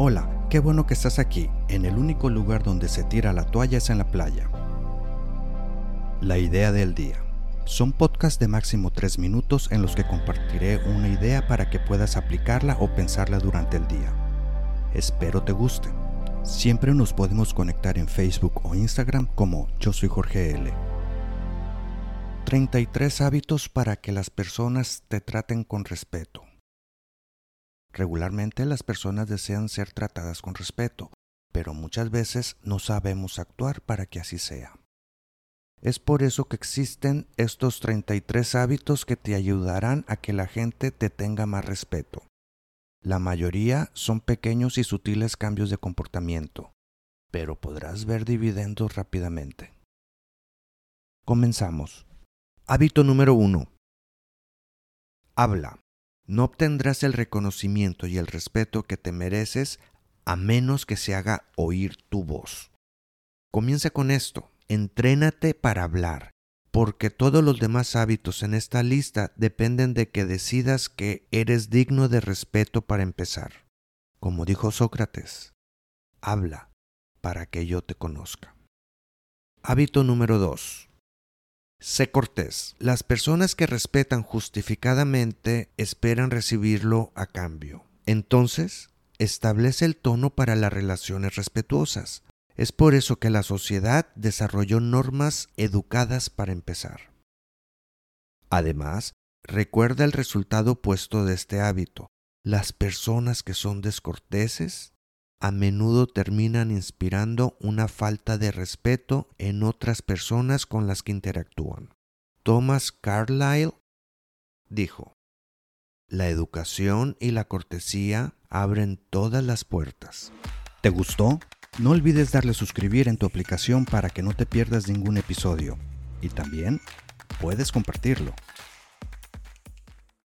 Hola, qué bueno que estás aquí. En el único lugar donde se tira la toalla es en la playa. La idea del día. Son podcasts de máximo 3 minutos en los que compartiré una idea para que puedas aplicarla o pensarla durante el día. Espero te guste. Siempre nos podemos conectar en Facebook o Instagram como Yo soy Jorge L. 33 hábitos para que las personas te traten con respeto. Regularmente las personas desean ser tratadas con respeto, pero muchas veces no sabemos actuar para que así sea. Es por eso que existen estos 33 hábitos que te ayudarán a que la gente te tenga más respeto. La mayoría son pequeños y sutiles cambios de comportamiento, pero podrás ver dividendos rápidamente. Comenzamos. Hábito número 1. Habla. No obtendrás el reconocimiento y el respeto que te mereces a menos que se haga oír tu voz. Comienza con esto. Entrénate para hablar, porque todos los demás hábitos en esta lista dependen de que decidas que eres digno de respeto para empezar. Como dijo Sócrates, habla para que yo te conozca. Hábito número 2. Sé cortés. Las personas que respetan justificadamente esperan recibirlo a cambio. Entonces, establece el tono para las relaciones respetuosas. Es por eso que la sociedad desarrolló normas educadas para empezar. Además, recuerda el resultado opuesto de este hábito. Las personas que son descorteses a menudo terminan inspirando una falta de respeto en otras personas con las que interactúan. Thomas Carlyle dijo, La educación y la cortesía abren todas las puertas. ¿Te gustó? No olvides darle suscribir en tu aplicación para que no te pierdas ningún episodio. Y también puedes compartirlo.